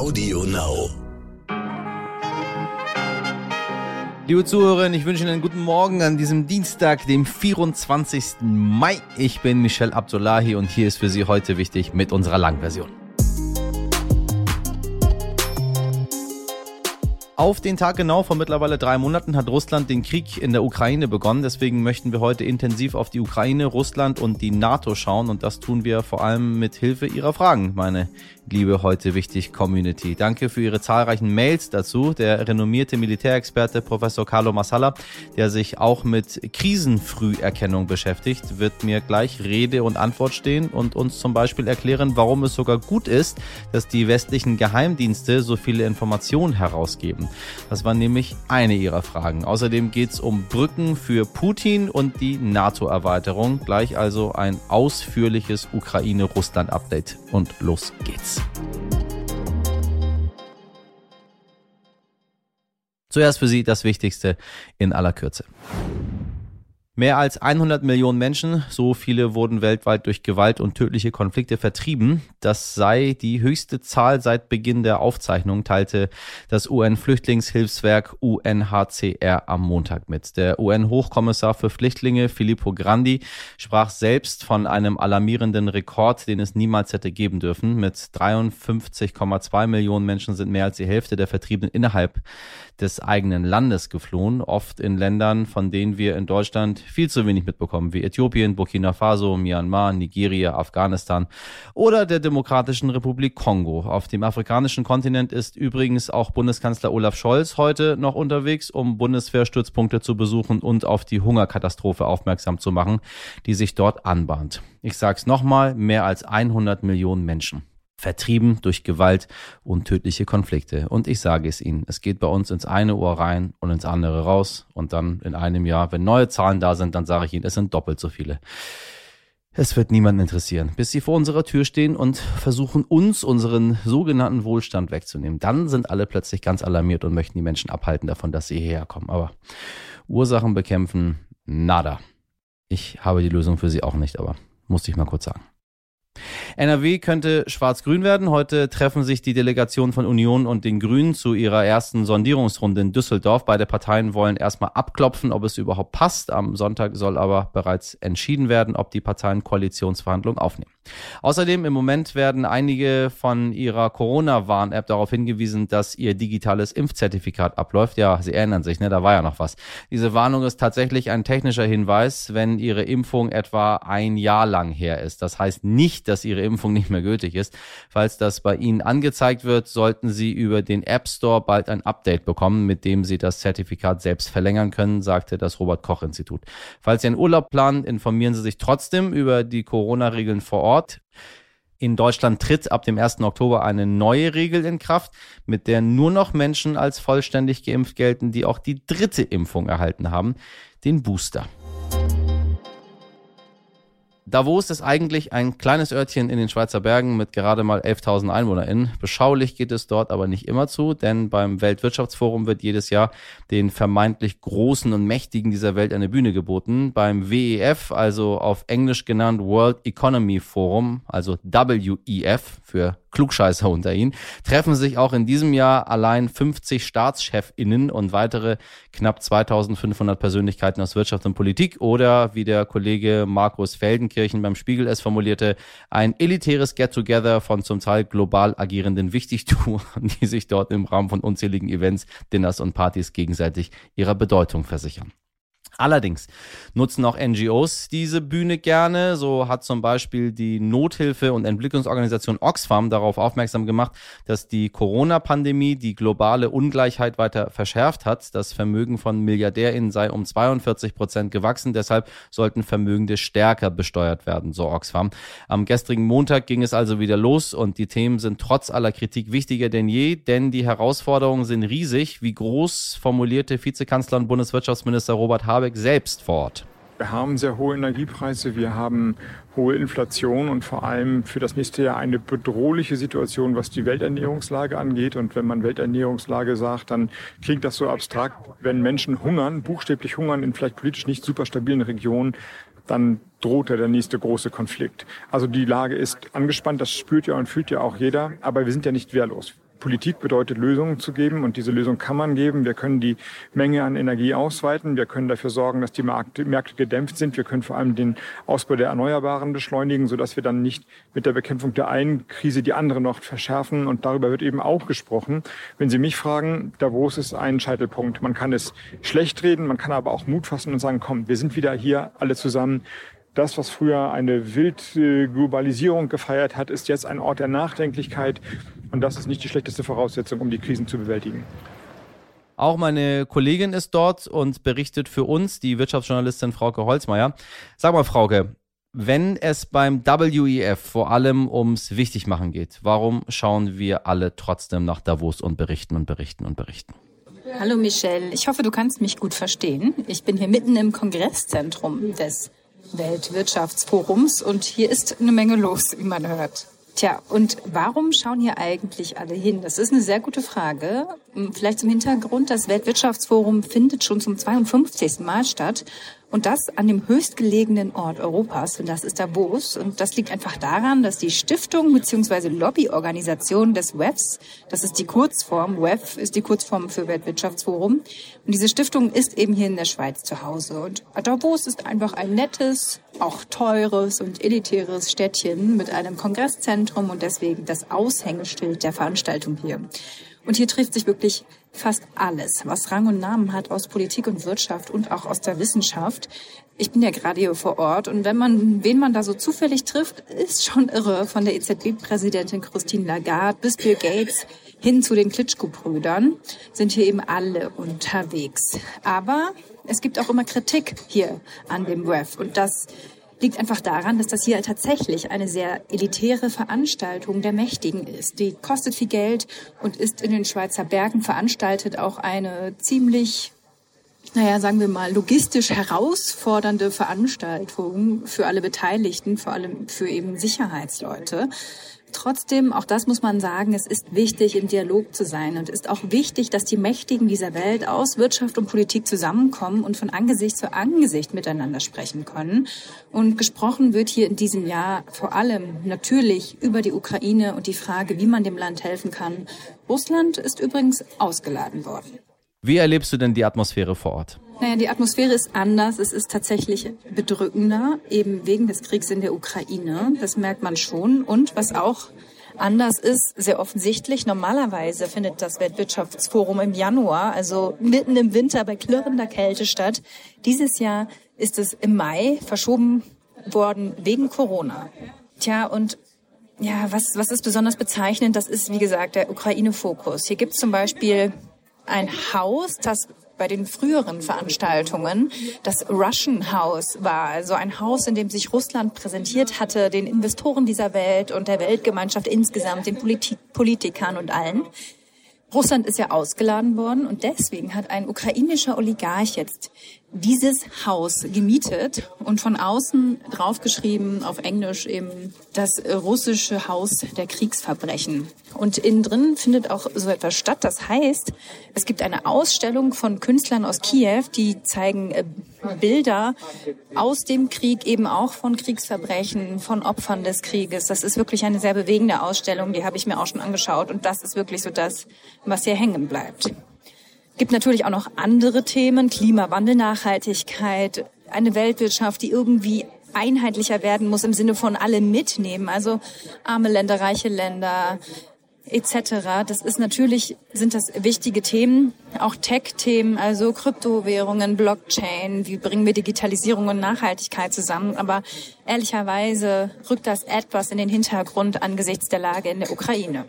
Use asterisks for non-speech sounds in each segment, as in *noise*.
Audio Now. Liebe Zuhörerinnen, ich wünsche Ihnen einen guten Morgen an diesem Dienstag, dem 24. Mai. Ich bin Michel Abdullahi und hier ist für Sie heute wichtig mit unserer Langversion. Auf den Tag genau vor mittlerweile drei Monaten hat Russland den Krieg in der Ukraine begonnen. Deswegen möchten wir heute intensiv auf die Ukraine, Russland und die NATO schauen. Und das tun wir vor allem mit Hilfe Ihrer Fragen, meine liebe heute wichtig Community. Danke für Ihre zahlreichen Mails dazu. Der renommierte Militärexperte Professor Carlo Massala, der sich auch mit Krisenfrüherkennung beschäftigt, wird mir gleich Rede und Antwort stehen und uns zum Beispiel erklären, warum es sogar gut ist, dass die westlichen Geheimdienste so viele Informationen herausgeben. Das war nämlich eine ihrer Fragen. Außerdem geht es um Brücken für Putin und die NATO-Erweiterung. Gleich also ein ausführliches Ukraine-Russland-Update. Und los geht's. Zuerst für Sie das Wichtigste in aller Kürze. Mehr als 100 Millionen Menschen, so viele wurden weltweit durch Gewalt und tödliche Konflikte vertrieben. Das sei die höchste Zahl seit Beginn der Aufzeichnung, teilte das UN-Flüchtlingshilfswerk UNHCR am Montag mit. Der UN-Hochkommissar für Flüchtlinge Filippo Grandi sprach selbst von einem alarmierenden Rekord, den es niemals hätte geben dürfen. Mit 53,2 Millionen Menschen sind mehr als die Hälfte der Vertriebenen innerhalb des eigenen Landes geflohen, oft in Ländern, von denen wir in Deutschland viel zu wenig mitbekommen, wie Äthiopien, Burkina Faso, Myanmar, Nigeria, Afghanistan oder der Demokratischen Republik Kongo. Auf dem afrikanischen Kontinent ist übrigens auch Bundeskanzler Olaf Scholz heute noch unterwegs, um Bundeswehrstützpunkte zu besuchen und auf die Hungerkatastrophe aufmerksam zu machen, die sich dort anbahnt. Ich sag's nochmal, mehr als 100 Millionen Menschen vertrieben durch Gewalt und tödliche Konflikte. Und ich sage es Ihnen, es geht bei uns ins eine Ohr rein und ins andere raus. Und dann in einem Jahr, wenn neue Zahlen da sind, dann sage ich Ihnen, es sind doppelt so viele. Es wird niemanden interessieren, bis sie vor unserer Tür stehen und versuchen, uns unseren sogenannten Wohlstand wegzunehmen. Dann sind alle plötzlich ganz alarmiert und möchten die Menschen abhalten davon, dass sie hierher kommen. Aber Ursachen bekämpfen, nada. Ich habe die Lösung für sie auch nicht, aber musste ich mal kurz sagen. NRW könnte schwarz-grün werden. Heute treffen sich die Delegationen von Union und den Grünen zu ihrer ersten Sondierungsrunde in Düsseldorf. Beide Parteien wollen erstmal abklopfen, ob es überhaupt passt. Am Sonntag soll aber bereits entschieden werden, ob die Parteien Koalitionsverhandlungen aufnehmen. Außerdem im Moment werden einige von ihrer Corona-Warn-App darauf hingewiesen, dass ihr digitales Impfzertifikat abläuft. Ja, Sie erinnern sich, ne? Da war ja noch was. Diese Warnung ist tatsächlich ein technischer Hinweis, wenn Ihre Impfung etwa ein Jahr lang her ist. Das heißt nicht, dass Ihre Impfung nicht mehr gültig ist. Falls das bei Ihnen angezeigt wird, sollten Sie über den App Store bald ein Update bekommen, mit dem Sie das Zertifikat selbst verlängern können, sagte das Robert Koch Institut. Falls Sie einen Urlaub planen, informieren Sie sich trotzdem über die Corona-Regeln vor Ort. In Deutschland tritt ab dem 1. Oktober eine neue Regel in Kraft, mit der nur noch Menschen als vollständig geimpft gelten, die auch die dritte Impfung erhalten haben, den Booster. Davos ist eigentlich ein kleines Örtchen in den Schweizer Bergen mit gerade mal 11.000 EinwohnerInnen. Beschaulich geht es dort aber nicht immer zu, denn beim Weltwirtschaftsforum wird jedes Jahr den vermeintlich Großen und Mächtigen dieser Welt eine Bühne geboten. Beim WEF, also auf Englisch genannt World Economy Forum, also WEF für Klugscheißer unter ihnen, treffen sich auch in diesem Jahr allein 50 StaatschefInnen und weitere knapp 2500 Persönlichkeiten aus Wirtschaft und Politik oder, wie der Kollege Markus Feldenkirchen beim Spiegel es formulierte, ein elitäres Get-Together von zum Teil global agierenden Wichtigtouren, die sich dort im Rahmen von unzähligen Events, Dinners und Partys gegenseitig ihrer Bedeutung versichern. Allerdings nutzen auch NGOs diese Bühne gerne. So hat zum Beispiel die Nothilfe- und Entwicklungsorganisation Oxfam darauf aufmerksam gemacht, dass die Corona-Pandemie die globale Ungleichheit weiter verschärft hat. Das Vermögen von MilliardärInnen sei um 42 Prozent gewachsen. Deshalb sollten Vermögende stärker besteuert werden, so Oxfam. Am gestrigen Montag ging es also wieder los und die Themen sind trotz aller Kritik wichtiger denn je, denn die Herausforderungen sind riesig. Wie groß formulierte Vizekanzler und Bundeswirtschaftsminister Robert Habeck Habeck selbst vor Ort. Wir haben sehr hohe Energiepreise, wir haben hohe Inflation und vor allem für das nächste Jahr eine bedrohliche Situation, was die Welternährungslage angeht. Und wenn man Welternährungslage sagt, dann klingt das so abstrakt. Wenn Menschen hungern, buchstäblich hungern in vielleicht politisch nicht super stabilen Regionen, dann droht ja der nächste große Konflikt. Also die Lage ist angespannt, das spürt ja und fühlt ja auch jeder, aber wir sind ja nicht wehrlos. Politik bedeutet, Lösungen zu geben und diese Lösung kann man geben. Wir können die Menge an Energie ausweiten. Wir können dafür sorgen, dass die Märkte gedämpft sind. Wir können vor allem den Ausbau der Erneuerbaren beschleunigen, sodass wir dann nicht mit der Bekämpfung der einen Krise die andere noch verschärfen. Und darüber wird eben auch gesprochen. Wenn Sie mich fragen, Davos ist ein Scheitelpunkt. Man kann es schlecht reden, man kann aber auch Mut fassen und sagen, komm, wir sind wieder hier alle zusammen das, was früher eine Wildglobalisierung gefeiert hat, ist jetzt ein Ort der Nachdenklichkeit. Und das ist nicht die schlechteste Voraussetzung, um die Krisen zu bewältigen. Auch meine Kollegin ist dort und berichtet für uns, die Wirtschaftsjournalistin Frauke Holzmeier. Sag mal, Frauke, wenn es beim WEF vor allem ums Wichtigmachen geht, warum schauen wir alle trotzdem nach Davos und berichten und berichten und berichten? Hallo Michelle, ich hoffe, du kannst mich gut verstehen. Ich bin hier mitten im Kongresszentrum des Weltwirtschaftsforums und hier ist eine Menge los, wie man hört. Tja, und warum schauen hier eigentlich alle hin? Das ist eine sehr gute Frage. Hm, vielleicht zum Hintergrund, das Weltwirtschaftsforum findet schon zum 52. Mal statt und das an dem höchstgelegenen Ort Europas, und das ist Davos. Und das liegt einfach daran, dass die Stiftung bzw. Lobbyorganisation des WEFs, das ist die Kurzform, WEF ist die Kurzform für Weltwirtschaftsforum, und diese Stiftung ist eben hier in der Schweiz zu Hause. Und Davos ist einfach ein nettes, auch teures und elitäres Städtchen mit einem Kongresszentrum und deswegen das Aushängeschild der Veranstaltung hier. Und hier trifft sich wirklich fast alles, was Rang und Namen hat aus Politik und Wirtschaft und auch aus der Wissenschaft. Ich bin ja gerade hier vor Ort und wenn man, wen man da so zufällig trifft, ist schon irre. Von der EZB-Präsidentin Christine Lagarde bis Bill Gates hin zu den Klitschko-Brüdern sind hier eben alle unterwegs. Aber es gibt auch immer Kritik hier an dem WEF und das liegt einfach daran, dass das hier tatsächlich eine sehr elitäre Veranstaltung der Mächtigen ist. Die kostet viel Geld und ist in den Schweizer Bergen veranstaltet auch eine ziemlich naja, sagen wir mal, logistisch herausfordernde Veranstaltung für alle Beteiligten, vor allem für eben Sicherheitsleute. Trotzdem, auch das muss man sagen, es ist wichtig, im Dialog zu sein und ist auch wichtig, dass die Mächtigen dieser Welt aus Wirtschaft und Politik zusammenkommen und von Angesicht zu Angesicht miteinander sprechen können. Und gesprochen wird hier in diesem Jahr vor allem natürlich über die Ukraine und die Frage, wie man dem Land helfen kann. Russland ist übrigens ausgeladen worden. Wie erlebst du denn die Atmosphäre vor Ort? Naja, die Atmosphäre ist anders. Es ist tatsächlich bedrückender, eben wegen des Kriegs in der Ukraine. Das merkt man schon. Und was auch anders ist, sehr offensichtlich, normalerweise findet das Weltwirtschaftsforum im Januar, also mitten im Winter bei klirrender Kälte statt. Dieses Jahr ist es im Mai verschoben worden wegen Corona. Tja, und ja, was, was ist besonders bezeichnend? Das ist, wie gesagt, der Ukraine-Fokus. Hier gibt es zum Beispiel ein Haus, das bei den früheren Veranstaltungen das Russian House war, also ein Haus, in dem sich Russland präsentiert hatte, den Investoren dieser Welt und der Weltgemeinschaft insgesamt, den Politik Politikern und allen. Russland ist ja ausgeladen worden und deswegen hat ein ukrainischer Oligarch jetzt dieses Haus gemietet und von außen draufgeschrieben auf Englisch eben das russische Haus der Kriegsverbrechen. Und innen drin findet auch so etwas statt. Das heißt, es gibt eine Ausstellung von Künstlern aus Kiew, die zeigen äh, Bilder aus dem Krieg, eben auch von Kriegsverbrechen, von Opfern des Krieges. Das ist wirklich eine sehr bewegende Ausstellung, die habe ich mir auch schon angeschaut und das ist wirklich so das, was hier hängen bleibt gibt natürlich auch noch andere Themen, Klimawandel, Nachhaltigkeit, eine Weltwirtschaft, die irgendwie einheitlicher werden muss im Sinne von alle mitnehmen, also arme Länder, reiche Länder etc. Das ist natürlich, sind das wichtige Themen, auch Tech-Themen, also Kryptowährungen, Blockchain, wie bringen wir Digitalisierung und Nachhaltigkeit zusammen. Aber ehrlicherweise rückt das etwas in den Hintergrund angesichts der Lage in der Ukraine.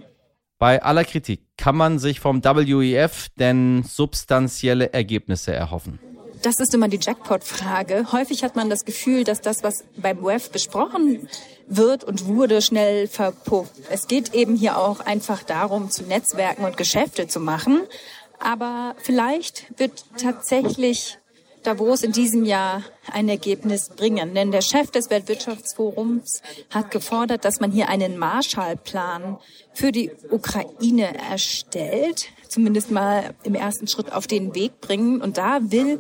Bei aller Kritik kann man sich vom WEF denn substanzielle Ergebnisse erhoffen? Das ist immer die Jackpot-Frage. Häufig hat man das Gefühl, dass das, was beim WEF besprochen wird und wurde, schnell verpufft. Es geht eben hier auch einfach darum, zu Netzwerken und Geschäfte zu machen. Aber vielleicht wird tatsächlich Davos in diesem Jahr ein Ergebnis bringen. Denn der Chef des Weltwirtschaftsforums hat gefordert, dass man hier einen Marshallplan für die Ukraine erstellt, zumindest mal im ersten Schritt auf den Weg bringen. Und da will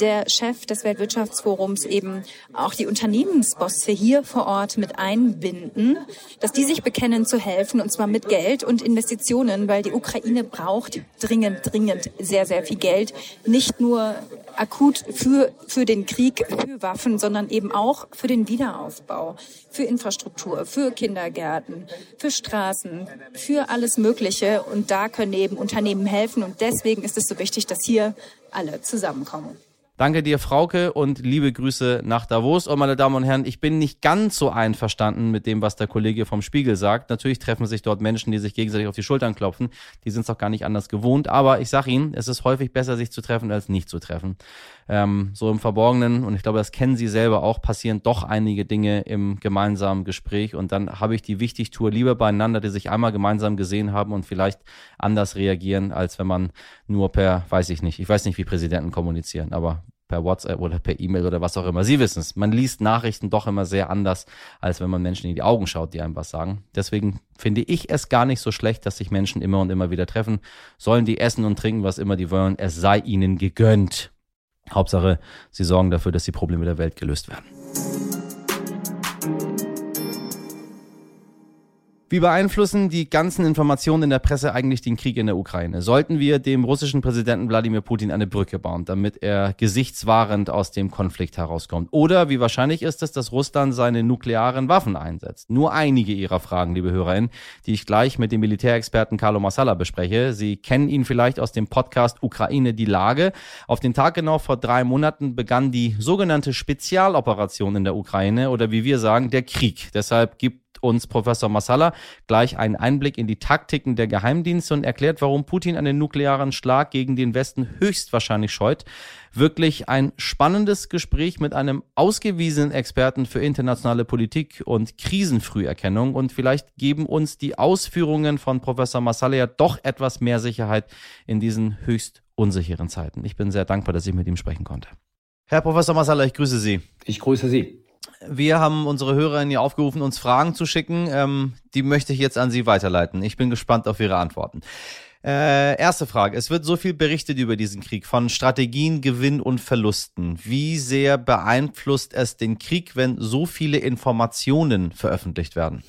der Chef des Weltwirtschaftsforums eben auch die Unternehmensbosse hier vor Ort mit einbinden, dass die sich bekennen zu helfen und zwar mit Geld und Investitionen, weil die Ukraine braucht dringend, dringend sehr, sehr viel Geld. Nicht nur akut für, für den Krieg, für Waffen, sondern eben auch für den Wiederaufbau, für Infrastruktur, für Kindergärten, für Straßen, für alles Mögliche. Und da können eben Unternehmen helfen. Und deswegen ist es so wichtig, dass hier alle zusammenkommen. Danke dir, Frauke, und liebe Grüße nach Davos. Und meine Damen und Herren, ich bin nicht ganz so einverstanden mit dem, was der Kollege vom Spiegel sagt. Natürlich treffen sich dort Menschen, die sich gegenseitig auf die Schultern klopfen. Die sind es doch gar nicht anders gewohnt. Aber ich sage Ihnen, es ist häufig besser, sich zu treffen, als nicht zu treffen ähm, so im Verborgenen, und ich glaube, das kennen Sie selber auch, passieren doch einige Dinge im gemeinsamen Gespräch. Und dann habe ich die Wichtigtour lieber beieinander, die sich einmal gemeinsam gesehen haben und vielleicht anders reagieren, als wenn man nur per, weiß ich nicht, ich weiß nicht, wie Präsidenten kommunizieren, aber per WhatsApp oder per E-Mail oder was auch immer. Sie wissen es. Man liest Nachrichten doch immer sehr anders, als wenn man Menschen in die Augen schaut, die einem was sagen. Deswegen finde ich es gar nicht so schlecht, dass sich Menschen immer und immer wieder treffen. Sollen die essen und trinken, was immer die wollen. Es sei ihnen gegönnt. Hauptsache, sie sorgen dafür, dass die Probleme der Welt gelöst werden. Wie beeinflussen die ganzen Informationen in der Presse eigentlich den Krieg in der Ukraine? Sollten wir dem russischen Präsidenten Wladimir Putin eine Brücke bauen, damit er gesichtswahrend aus dem Konflikt herauskommt? Oder wie wahrscheinlich ist es, dass Russland seine nuklearen Waffen einsetzt? Nur einige Ihrer Fragen, liebe HörerInnen, die ich gleich mit dem Militärexperten Carlo Massala bespreche. Sie kennen ihn vielleicht aus dem Podcast Ukraine die Lage. Auf den Tag genau vor drei Monaten begann die sogenannte Spezialoperation in der Ukraine oder wie wir sagen, der Krieg. Deshalb gibt uns Professor Massala gleich einen Einblick in die Taktiken der Geheimdienste und erklärt, warum Putin einen nuklearen Schlag gegen den Westen höchstwahrscheinlich scheut. Wirklich ein spannendes Gespräch mit einem ausgewiesenen Experten für internationale Politik und Krisenfrüherkennung und vielleicht geben uns die Ausführungen von Professor Massala ja doch etwas mehr Sicherheit in diesen höchst unsicheren Zeiten. Ich bin sehr dankbar, dass ich mit ihm sprechen konnte. Herr Professor Massala, ich grüße Sie. Ich grüße Sie. Wir haben unsere Hörerinnen hier aufgerufen, uns Fragen zu schicken. Ähm, die möchte ich jetzt an Sie weiterleiten. Ich bin gespannt auf Ihre Antworten. Äh, erste Frage. Es wird so viel berichtet über diesen Krieg von Strategien, Gewinn und Verlusten. Wie sehr beeinflusst es den Krieg, wenn so viele Informationen veröffentlicht werden?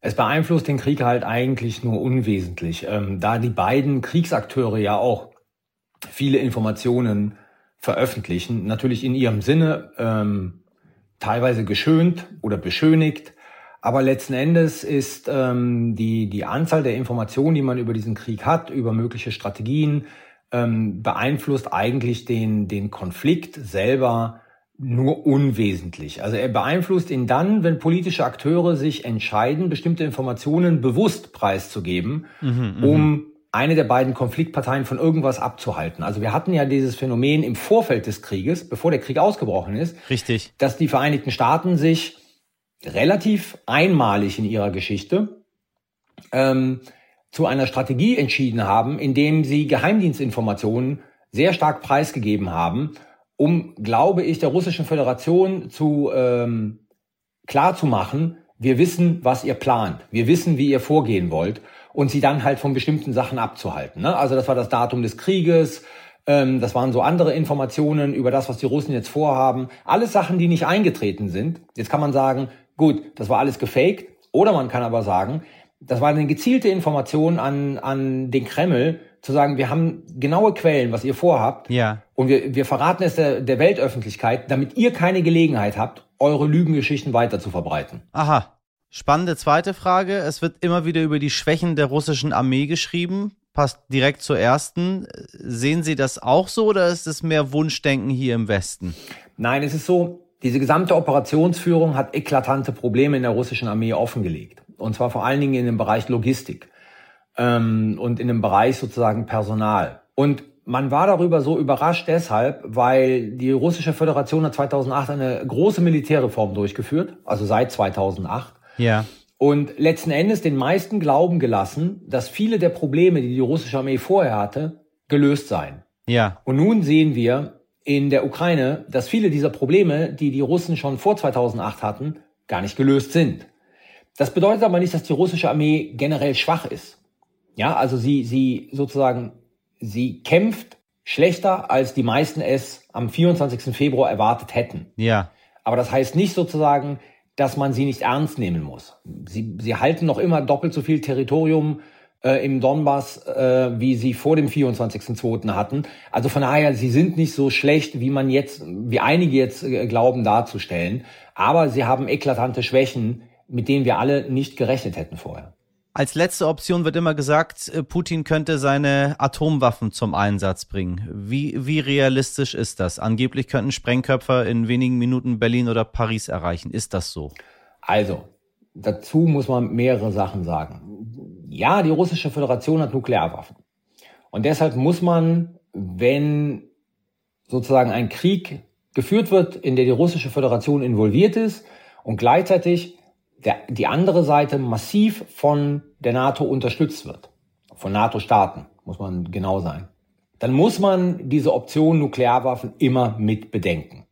Es beeinflusst den Krieg halt eigentlich nur unwesentlich, ähm, da die beiden Kriegsakteure ja auch viele Informationen veröffentlichen, natürlich in ihrem Sinne, ähm, teilweise geschönt oder beschönigt. Aber letzten Endes ist ähm, die, die Anzahl der Informationen, die man über diesen Krieg hat, über mögliche Strategien, ähm, beeinflusst eigentlich den, den Konflikt selber nur unwesentlich. Also er beeinflusst ihn dann, wenn politische Akteure sich entscheiden, bestimmte Informationen bewusst preiszugeben, mhm, mhm. um eine der beiden Konfliktparteien von irgendwas abzuhalten. Also wir hatten ja dieses Phänomen im Vorfeld des Krieges, bevor der Krieg ausgebrochen ist. Richtig. Dass die Vereinigten Staaten sich relativ einmalig in ihrer Geschichte ähm, zu einer Strategie entschieden haben, indem sie Geheimdienstinformationen sehr stark preisgegeben haben, um, glaube ich, der russischen Föderation zu ähm, klar zu machen, wir wissen, was ihr plant, wir wissen, wie ihr vorgehen wollt und sie dann halt von bestimmten Sachen abzuhalten. Ne? Also das war das Datum des Krieges, ähm, das waren so andere Informationen über das, was die Russen jetzt vorhaben. Alles Sachen, die nicht eingetreten sind. Jetzt kann man sagen, gut, das war alles gefaked. Oder man kann aber sagen, das war eine gezielte Information an, an den Kreml, zu sagen, wir haben genaue Quellen, was ihr vorhabt. Ja. Und wir, wir verraten es der, der Weltöffentlichkeit, damit ihr keine Gelegenheit habt, eure Lügengeschichten weiter zu verbreiten. Aha. Spannende zweite Frage. Es wird immer wieder über die Schwächen der russischen Armee geschrieben. Passt direkt zur ersten. Sehen Sie das auch so oder ist es mehr Wunschdenken hier im Westen? Nein, es ist so, diese gesamte Operationsführung hat eklatante Probleme in der russischen Armee offengelegt. Und zwar vor allen Dingen in dem Bereich Logistik ähm, und in dem Bereich sozusagen Personal. Und man war darüber so überrascht deshalb, weil die russische Föderation hat 2008 eine große Militärreform durchgeführt, also seit 2008. Ja. Und letzten Endes den meisten glauben gelassen, dass viele der Probleme, die die russische Armee vorher hatte, gelöst seien. Ja. Und nun sehen wir in der Ukraine, dass viele dieser Probleme, die die Russen schon vor 2008 hatten, gar nicht gelöst sind. Das bedeutet aber nicht, dass die russische Armee generell schwach ist. Ja, also sie, sie sozusagen, sie kämpft schlechter, als die meisten es am 24. Februar erwartet hätten. Ja. Aber das heißt nicht sozusagen, dass man sie nicht ernst nehmen muss. Sie, sie halten noch immer doppelt so viel Territorium äh, im Donbass, äh, wie sie vor dem 24.02. hatten. Also von daher, sie sind nicht so schlecht, wie man jetzt, wie einige jetzt äh, glauben darzustellen. Aber sie haben eklatante Schwächen, mit denen wir alle nicht gerechnet hätten vorher. Als letzte Option wird immer gesagt, äh, Putin könnte seine Atomwaffen zum Einsatz bringen. Wie, wie realistisch ist das? Angeblich könnten Sprengköpfer in wenigen Minuten Berlin oder Paris erreichen. Ist das so? Also, dazu muss man mehrere Sachen sagen. Ja, die russische Föderation hat Nuklearwaffen. Und deshalb muss man, wenn sozusagen ein Krieg geführt wird, in der die russische Föderation involviert ist und gleichzeitig der, die andere Seite massiv von der NATO unterstützt wird, von NATO-Staaten, muss man genau sein, dann muss man diese Option Nuklearwaffen immer mit bedenken,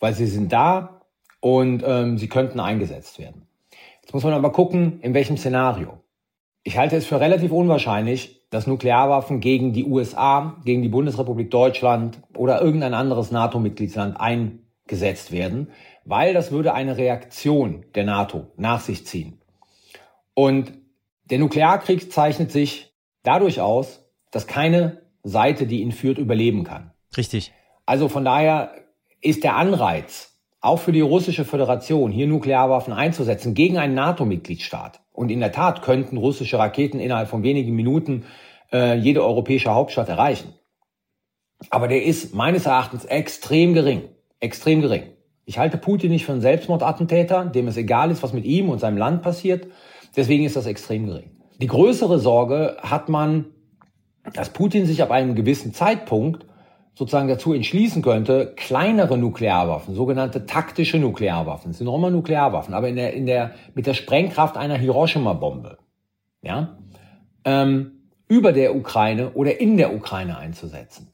weil sie sind da und ähm, sie könnten eingesetzt werden. Jetzt muss man aber gucken, in welchem Szenario. Ich halte es für relativ unwahrscheinlich, dass Nuklearwaffen gegen die USA, gegen die Bundesrepublik Deutschland oder irgendein anderes NATO-Mitgliedsland eingesetzt werden, weil das würde eine Reaktion der NATO nach sich ziehen. Und der Nuklearkrieg zeichnet sich dadurch aus, dass keine Seite, die ihn führt, überleben kann. Richtig. Also von daher ist der Anreiz, auch für die russische Föderation, hier Nuklearwaffen einzusetzen gegen einen NATO-Mitgliedstaat. Und in der Tat könnten russische Raketen innerhalb von wenigen Minuten äh, jede europäische Hauptstadt erreichen. Aber der ist meines Erachtens extrem gering. Extrem gering. Ich halte Putin nicht für einen Selbstmordattentäter, dem es egal ist, was mit ihm und seinem Land passiert. Deswegen ist das extrem gering. Die größere Sorge hat man, dass Putin sich ab einem gewissen Zeitpunkt sozusagen dazu entschließen könnte, kleinere Nuklearwaffen, sogenannte taktische Nuklearwaffen, sind noch immer Nuklearwaffen, aber in der, in der, mit der Sprengkraft einer Hiroshima-Bombe, ja, ähm, über der Ukraine oder in der Ukraine einzusetzen.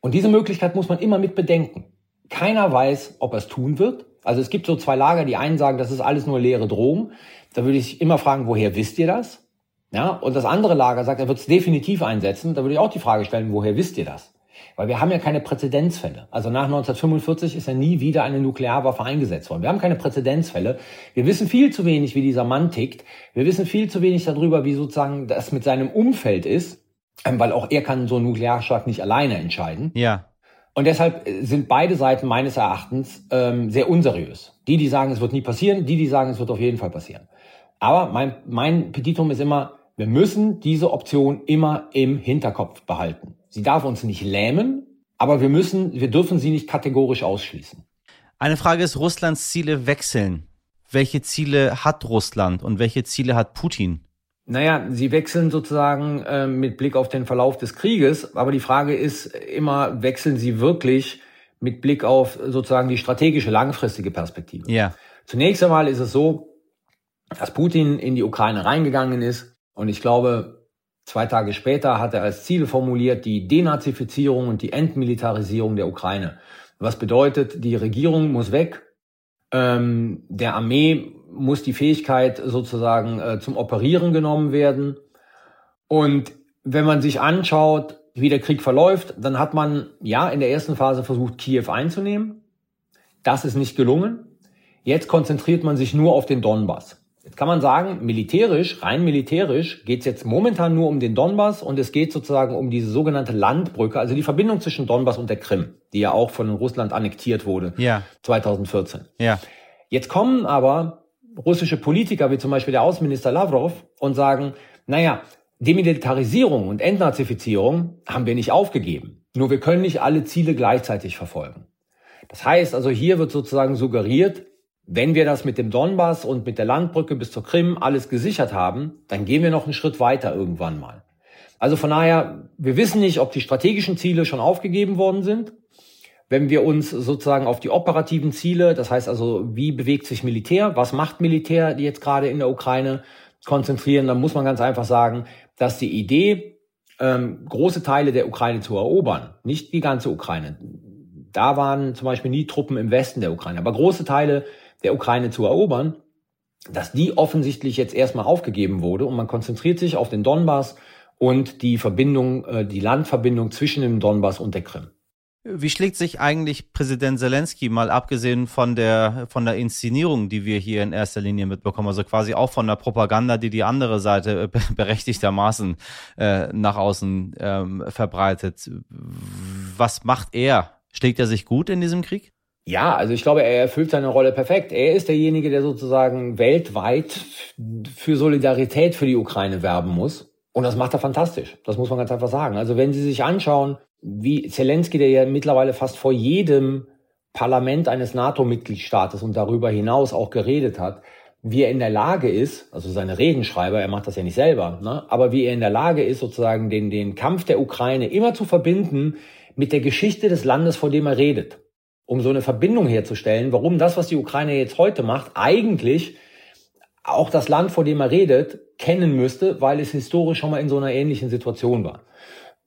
Und diese Möglichkeit muss man immer mit bedenken. Keiner weiß, ob er es tun wird. Also es gibt so zwei Lager, die einen sagen, das ist alles nur leere Drohung. Da würde ich immer fragen, woher wisst ihr das? Ja, und das andere Lager sagt, er wird es definitiv einsetzen. Da würde ich auch die Frage stellen, woher wisst ihr das? Weil wir haben ja keine Präzedenzfälle. Also nach 1945 ist ja nie wieder eine Nuklearwaffe eingesetzt worden. Wir haben keine Präzedenzfälle. Wir wissen viel zu wenig, wie dieser Mann tickt. Wir wissen viel zu wenig darüber, wie sozusagen das mit seinem Umfeld ist. Weil auch er kann so einen Nuklearschlag nicht alleine entscheiden. Ja. Und deshalb sind beide Seiten meines Erachtens ähm, sehr unseriös. Die, die sagen, es wird nie passieren, die, die sagen, es wird auf jeden Fall passieren. Aber mein, mein Petitum ist immer, wir müssen diese Option immer im Hinterkopf behalten. Sie darf uns nicht lähmen, aber wir müssen, wir dürfen sie nicht kategorisch ausschließen. Eine Frage ist, Russlands Ziele wechseln. Welche Ziele hat Russland und welche Ziele hat Putin? Naja, sie wechseln sozusagen äh, mit Blick auf den Verlauf des Krieges, aber die Frage ist immer, wechseln sie wirklich mit Blick auf sozusagen die strategische langfristige Perspektive? Ja. Zunächst einmal ist es so, dass Putin in die Ukraine reingegangen ist und ich glaube, zwei Tage später hat er als Ziel formuliert die Denazifizierung und die Entmilitarisierung der Ukraine. Was bedeutet, die Regierung muss weg, ähm, der Armee muss die Fähigkeit sozusagen äh, zum Operieren genommen werden. Und wenn man sich anschaut, wie der Krieg verläuft, dann hat man ja in der ersten Phase versucht, Kiew einzunehmen. Das ist nicht gelungen. Jetzt konzentriert man sich nur auf den Donbass. Jetzt kann man sagen, militärisch, rein militärisch, geht es jetzt momentan nur um den Donbass und es geht sozusagen um diese sogenannte Landbrücke, also die Verbindung zwischen Donbass und der Krim, die ja auch von Russland annektiert wurde ja. 2014. Ja. Jetzt kommen aber russische Politiker, wie zum Beispiel der Außenminister Lavrov, und sagen, naja, Demilitarisierung und Entnazifizierung haben wir nicht aufgegeben. Nur wir können nicht alle Ziele gleichzeitig verfolgen. Das heißt also, hier wird sozusagen suggeriert, wenn wir das mit dem Donbass und mit der Landbrücke bis zur Krim alles gesichert haben, dann gehen wir noch einen Schritt weiter irgendwann mal. Also von daher, wir wissen nicht, ob die strategischen Ziele schon aufgegeben worden sind. Wenn wir uns sozusagen auf die operativen Ziele, das heißt also, wie bewegt sich Militär, was macht Militär jetzt gerade in der Ukraine, konzentrieren, dann muss man ganz einfach sagen, dass die Idee, ähm, große Teile der Ukraine zu erobern, nicht die ganze Ukraine, da waren zum Beispiel nie Truppen im Westen der Ukraine, aber große Teile der Ukraine zu erobern, dass die offensichtlich jetzt erstmal aufgegeben wurde und man konzentriert sich auf den Donbass und die Verbindung, äh, die Landverbindung zwischen dem Donbass und der Krim. Wie schlägt sich eigentlich Präsident Zelensky, mal abgesehen von der, von der Inszenierung, die wir hier in erster Linie mitbekommen, also quasi auch von der Propaganda, die die andere Seite *laughs* berechtigtermaßen äh, nach außen ähm, verbreitet. Was macht er? Schlägt er sich gut in diesem Krieg? Ja, also ich glaube, er erfüllt seine Rolle perfekt. Er ist derjenige, der sozusagen weltweit für Solidarität für die Ukraine werben muss. Und das macht er fantastisch. Das muss man ganz einfach sagen. Also wenn Sie sich anschauen, wie Zelensky, der ja mittlerweile fast vor jedem Parlament eines NATO-Mitgliedstaates und darüber hinaus auch geredet hat, wie er in der Lage ist, also seine Redenschreiber, er macht das ja nicht selber, ne, aber wie er in der Lage ist, sozusagen den, den Kampf der Ukraine immer zu verbinden mit der Geschichte des Landes, vor dem er redet. Um so eine Verbindung herzustellen, warum das, was die Ukraine jetzt heute macht, eigentlich auch das Land, vor dem er redet, kennen müsste, weil es historisch schon mal in so einer ähnlichen Situation war.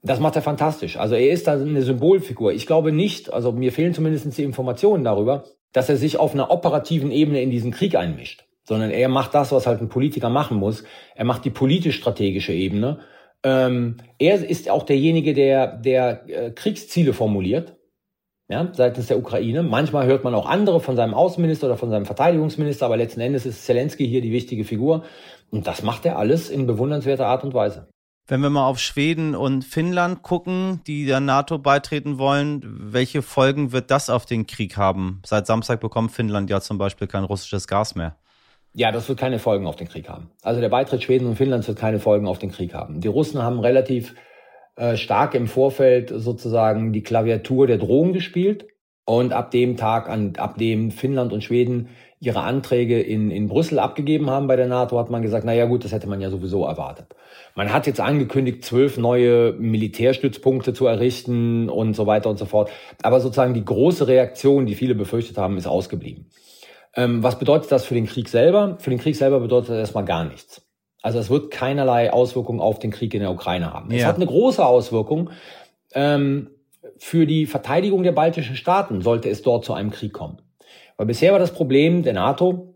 Das macht er fantastisch. Also er ist da eine Symbolfigur. Ich glaube nicht, also mir fehlen zumindest die Informationen darüber, dass er sich auf einer operativen Ebene in diesen Krieg einmischt, sondern er macht das, was halt ein Politiker machen muss. Er macht die politisch-strategische Ebene. Ähm, er ist auch derjenige, der, der äh, Kriegsziele formuliert, ja, seitens der Ukraine. Manchmal hört man auch andere von seinem Außenminister oder von seinem Verteidigungsminister, aber letzten Endes ist Zelensky hier die wichtige Figur. Und das macht er alles in bewundernswerter Art und Weise. Wenn wir mal auf Schweden und Finnland gucken, die der NATO beitreten wollen, welche Folgen wird das auf den Krieg haben? Seit Samstag bekommt Finnland ja zum Beispiel kein russisches Gas mehr. Ja, das wird keine Folgen auf den Krieg haben. Also der Beitritt Schweden und Finnlands wird keine Folgen auf den Krieg haben. Die Russen haben relativ äh, stark im Vorfeld sozusagen die Klaviatur der Drohung gespielt. Und ab dem Tag, an, ab dem Finnland und Schweden ihre Anträge in, in Brüssel abgegeben haben bei der NATO, hat man gesagt, na ja gut, das hätte man ja sowieso erwartet. Man hat jetzt angekündigt, zwölf neue Militärstützpunkte zu errichten und so weiter und so fort. Aber sozusagen die große Reaktion, die viele befürchtet haben, ist ausgeblieben. Ähm, was bedeutet das für den Krieg selber? Für den Krieg selber bedeutet das erstmal gar nichts. Also es wird keinerlei Auswirkungen auf den Krieg in der Ukraine haben. Ja. Es hat eine große Auswirkung ähm, für die Verteidigung der baltischen Staaten, sollte es dort zu einem Krieg kommen. Weil bisher war das Problem der NATO,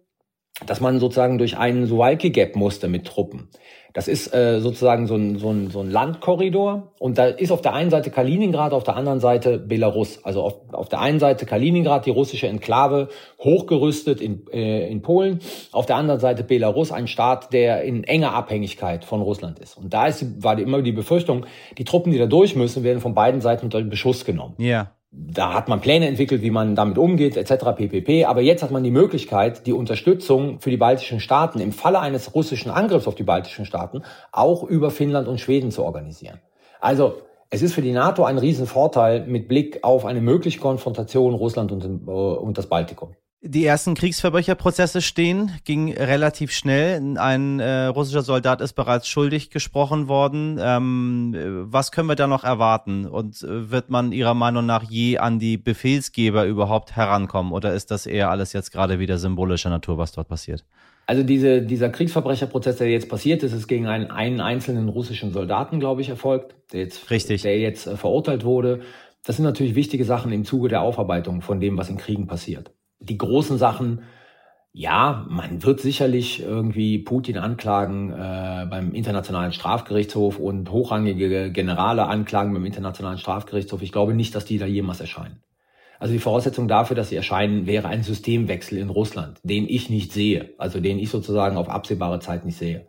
dass man sozusagen durch einen Suwalki-Gap musste mit Truppen. Das ist äh, sozusagen so ein, so, ein, so ein Landkorridor und da ist auf der einen Seite Kaliningrad, auf der anderen Seite Belarus. Also auf, auf der einen Seite Kaliningrad, die russische Enklave, hochgerüstet in, äh, in Polen, auf der anderen Seite Belarus, ein Staat, der in enger Abhängigkeit von Russland ist. Und da ist, war immer die Befürchtung, die Truppen, die da durch müssen, werden von beiden Seiten unter Beschuss genommen. Ja da hat man Pläne entwickelt, wie man damit umgeht, etc. ppp. Aber jetzt hat man die Möglichkeit, die Unterstützung für die baltischen Staaten im Falle eines russischen Angriffs auf die baltischen Staaten auch über Finnland und Schweden zu organisieren. Also es ist für die NATO ein Riesenvorteil mit Blick auf eine mögliche Konfrontation Russland und, äh, und das Baltikum. Die ersten Kriegsverbrecherprozesse stehen, ging relativ schnell. Ein äh, russischer Soldat ist bereits schuldig gesprochen worden. Ähm, was können wir da noch erwarten? Und äh, wird man Ihrer Meinung nach je an die Befehlsgeber überhaupt herankommen? Oder ist das eher alles jetzt gerade wieder symbolischer Natur, was dort passiert? Also diese, dieser Kriegsverbrecherprozess, der jetzt passiert ist, ist gegen einen, einen einzelnen russischen Soldaten, glaube ich, erfolgt, der jetzt, Richtig. Der jetzt äh, verurteilt wurde. Das sind natürlich wichtige Sachen im Zuge der Aufarbeitung von dem, was in Kriegen passiert die großen Sachen, ja, man wird sicherlich irgendwie Putin anklagen äh, beim Internationalen Strafgerichtshof und hochrangige Generale anklagen beim Internationalen Strafgerichtshof. Ich glaube nicht, dass die da jemals erscheinen. Also die Voraussetzung dafür, dass sie erscheinen, wäre ein Systemwechsel in Russland, den ich nicht sehe, also den ich sozusagen auf absehbare Zeit nicht sehe.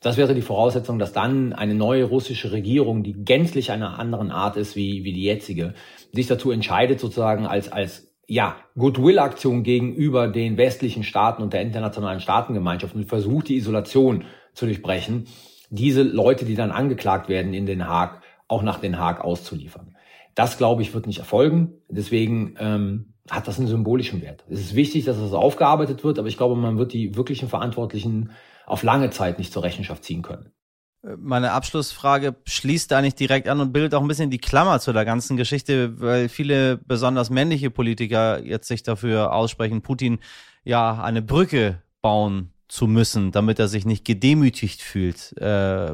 Das wäre die Voraussetzung, dass dann eine neue russische Regierung, die gänzlich einer anderen Art ist wie, wie die jetzige, sich dazu entscheidet, sozusagen als, als ja, Goodwill-Aktion gegenüber den westlichen Staaten und der internationalen Staatengemeinschaft und versucht, die Isolation zu durchbrechen, diese Leute, die dann angeklagt werden in Den Haag, auch nach Den Haag auszuliefern. Das, glaube ich, wird nicht erfolgen. Deswegen ähm, hat das einen symbolischen Wert. Es ist wichtig, dass das aufgearbeitet wird, aber ich glaube, man wird die wirklichen Verantwortlichen auf lange Zeit nicht zur Rechenschaft ziehen können meine Abschlussfrage schließt da nicht direkt an und bildet auch ein bisschen die Klammer zu der ganzen Geschichte, weil viele besonders männliche Politiker jetzt sich dafür aussprechen, Putin ja eine Brücke bauen zu müssen, damit er sich nicht gedemütigt fühlt. Äh,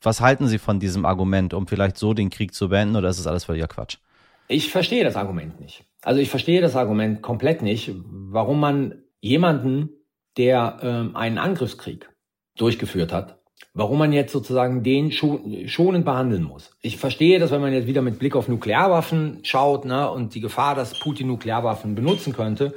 was halten Sie von diesem Argument, um vielleicht so den Krieg zu beenden, oder ist das alles völliger Quatsch? Ich verstehe das Argument nicht. Also ich verstehe das Argument komplett nicht, warum man jemanden, der ähm, einen Angriffskrieg durchgeführt hat, warum man jetzt sozusagen den schonend behandeln muss. Ich verstehe, dass wenn man jetzt wieder mit Blick auf Nuklearwaffen schaut ne, und die Gefahr, dass Putin Nuklearwaffen benutzen könnte,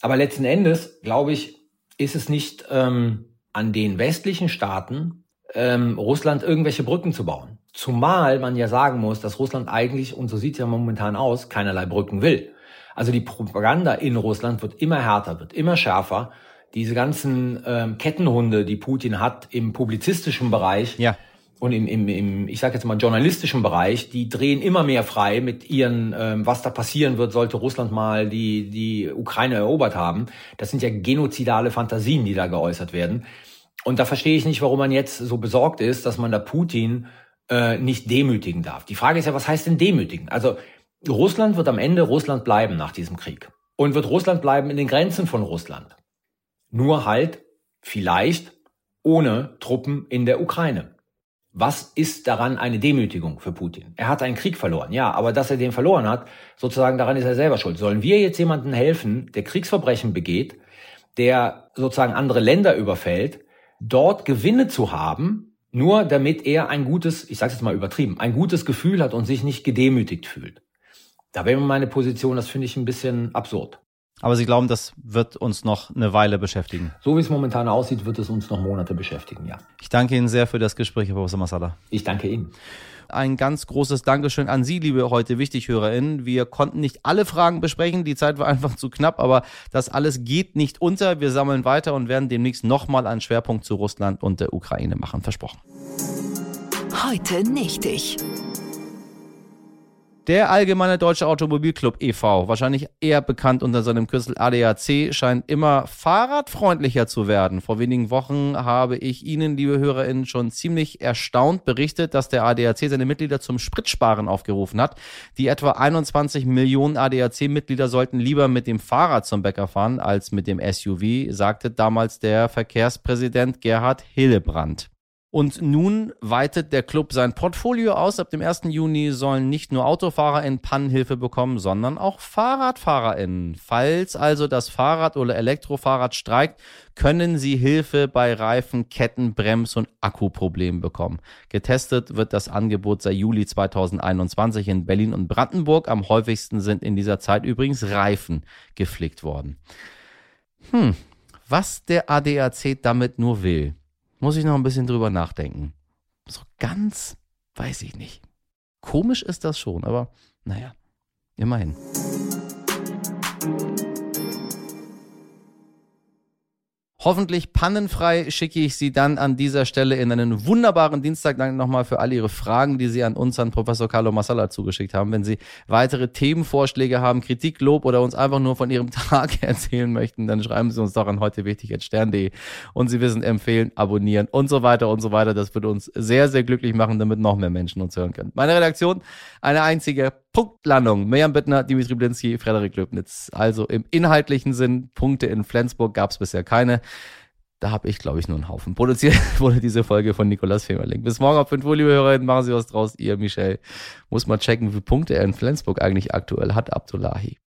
aber letzten Endes, glaube ich, ist es nicht ähm, an den westlichen Staaten, ähm, Russland irgendwelche Brücken zu bauen. Zumal man ja sagen muss, dass Russland eigentlich, und so sieht es ja momentan aus, keinerlei Brücken will. Also die Propaganda in Russland wird immer härter, wird immer schärfer. Diese ganzen ähm, Kettenhunde, die Putin hat im publizistischen Bereich ja. und im, im, im, ich sage jetzt mal, journalistischen Bereich, die drehen immer mehr frei mit ihren, ähm, was da passieren wird, sollte Russland mal die, die Ukraine erobert haben. Das sind ja genozidale Fantasien, die da geäußert werden. Und da verstehe ich nicht, warum man jetzt so besorgt ist, dass man da Putin äh, nicht demütigen darf. Die Frage ist ja, was heißt denn demütigen? Also Russland wird am Ende Russland bleiben nach diesem Krieg. Und wird Russland bleiben in den Grenzen von Russland. Nur halt vielleicht ohne Truppen in der Ukraine. Was ist daran eine Demütigung für Putin? Er hat einen Krieg verloren, ja, aber dass er den verloren hat, sozusagen daran ist er selber schuld. Sollen wir jetzt jemandem helfen, der Kriegsverbrechen begeht, der sozusagen andere Länder überfällt, dort Gewinne zu haben, nur damit er ein gutes, ich sage jetzt mal übertrieben, ein gutes Gefühl hat und sich nicht gedemütigt fühlt. Da wäre meine Position, das finde ich ein bisschen absurd. Aber Sie glauben, das wird uns noch eine Weile beschäftigen? So wie es momentan aussieht, wird es uns noch Monate beschäftigen, ja. Ich danke Ihnen sehr für das Gespräch, Herr Professor Masala. Ich danke Ihnen. Ein ganz großes Dankeschön an Sie, liebe heute Wichtighörerinnen. Wir konnten nicht alle Fragen besprechen, die Zeit war *laughs* einfach zu knapp, aber das alles geht nicht unter. Wir sammeln weiter und werden demnächst nochmal einen Schwerpunkt zu Russland und der Ukraine machen. Versprochen. Heute nicht ich. Der Allgemeine Deutsche Automobilclub e.V., wahrscheinlich eher bekannt unter seinem Kürzel ADAC, scheint immer fahrradfreundlicher zu werden. Vor wenigen Wochen habe ich Ihnen, liebe HörerInnen, schon ziemlich erstaunt berichtet, dass der ADAC seine Mitglieder zum Spritsparen aufgerufen hat. Die etwa 21 Millionen ADAC-Mitglieder sollten lieber mit dem Fahrrad zum Bäcker fahren als mit dem SUV, sagte damals der Verkehrspräsident Gerhard Hillebrand. Und nun weitet der Club sein Portfolio aus. Ab dem 1. Juni sollen nicht nur AutofahrerInnen Pannenhilfe bekommen, sondern auch FahrradfahrerInnen. Falls also das Fahrrad oder Elektrofahrrad streikt, können sie Hilfe bei Reifen, Ketten, Brems- und Akkuproblemen bekommen. Getestet wird das Angebot seit Juli 2021 in Berlin und Brandenburg. Am häufigsten sind in dieser Zeit übrigens Reifen geflickt worden. Hm, was der ADAC damit nur will. Muss ich noch ein bisschen drüber nachdenken. So ganz weiß ich nicht. Komisch ist das schon, aber naja, immerhin. Hoffentlich pannenfrei schicke ich Sie dann an dieser Stelle in einen wunderbaren Dienstag. Danke nochmal für all Ihre Fragen, die Sie an uns, an Professor Carlo Massala zugeschickt haben. Wenn Sie weitere Themenvorschläge haben, Kritik, Lob oder uns einfach nur von Ihrem *laughs* Tag erzählen möchten, dann schreiben Sie uns doch an heute wichtig stern.de und Sie wissen, empfehlen, abonnieren und so weiter und so weiter. Das würde uns sehr, sehr glücklich machen, damit noch mehr Menschen uns hören können. Meine Redaktion, eine einzige Punktlandung. Mirjam Bittner, Dimitri Blinski, Frederik Löbnitz. Also im inhaltlichen Sinn, Punkte in Flensburg gab es bisher keine. Da habe ich, glaube ich, nur einen Haufen. Produziert *laughs* wurde diese Folge von Nikolas Femerling. Bis morgen auf 5 Uhr, liebe Hörerinnen. Machen Sie was draus. Ihr, Michel. Muss mal checken, wie Punkte er in Flensburg eigentlich aktuell hat, Abdullahi.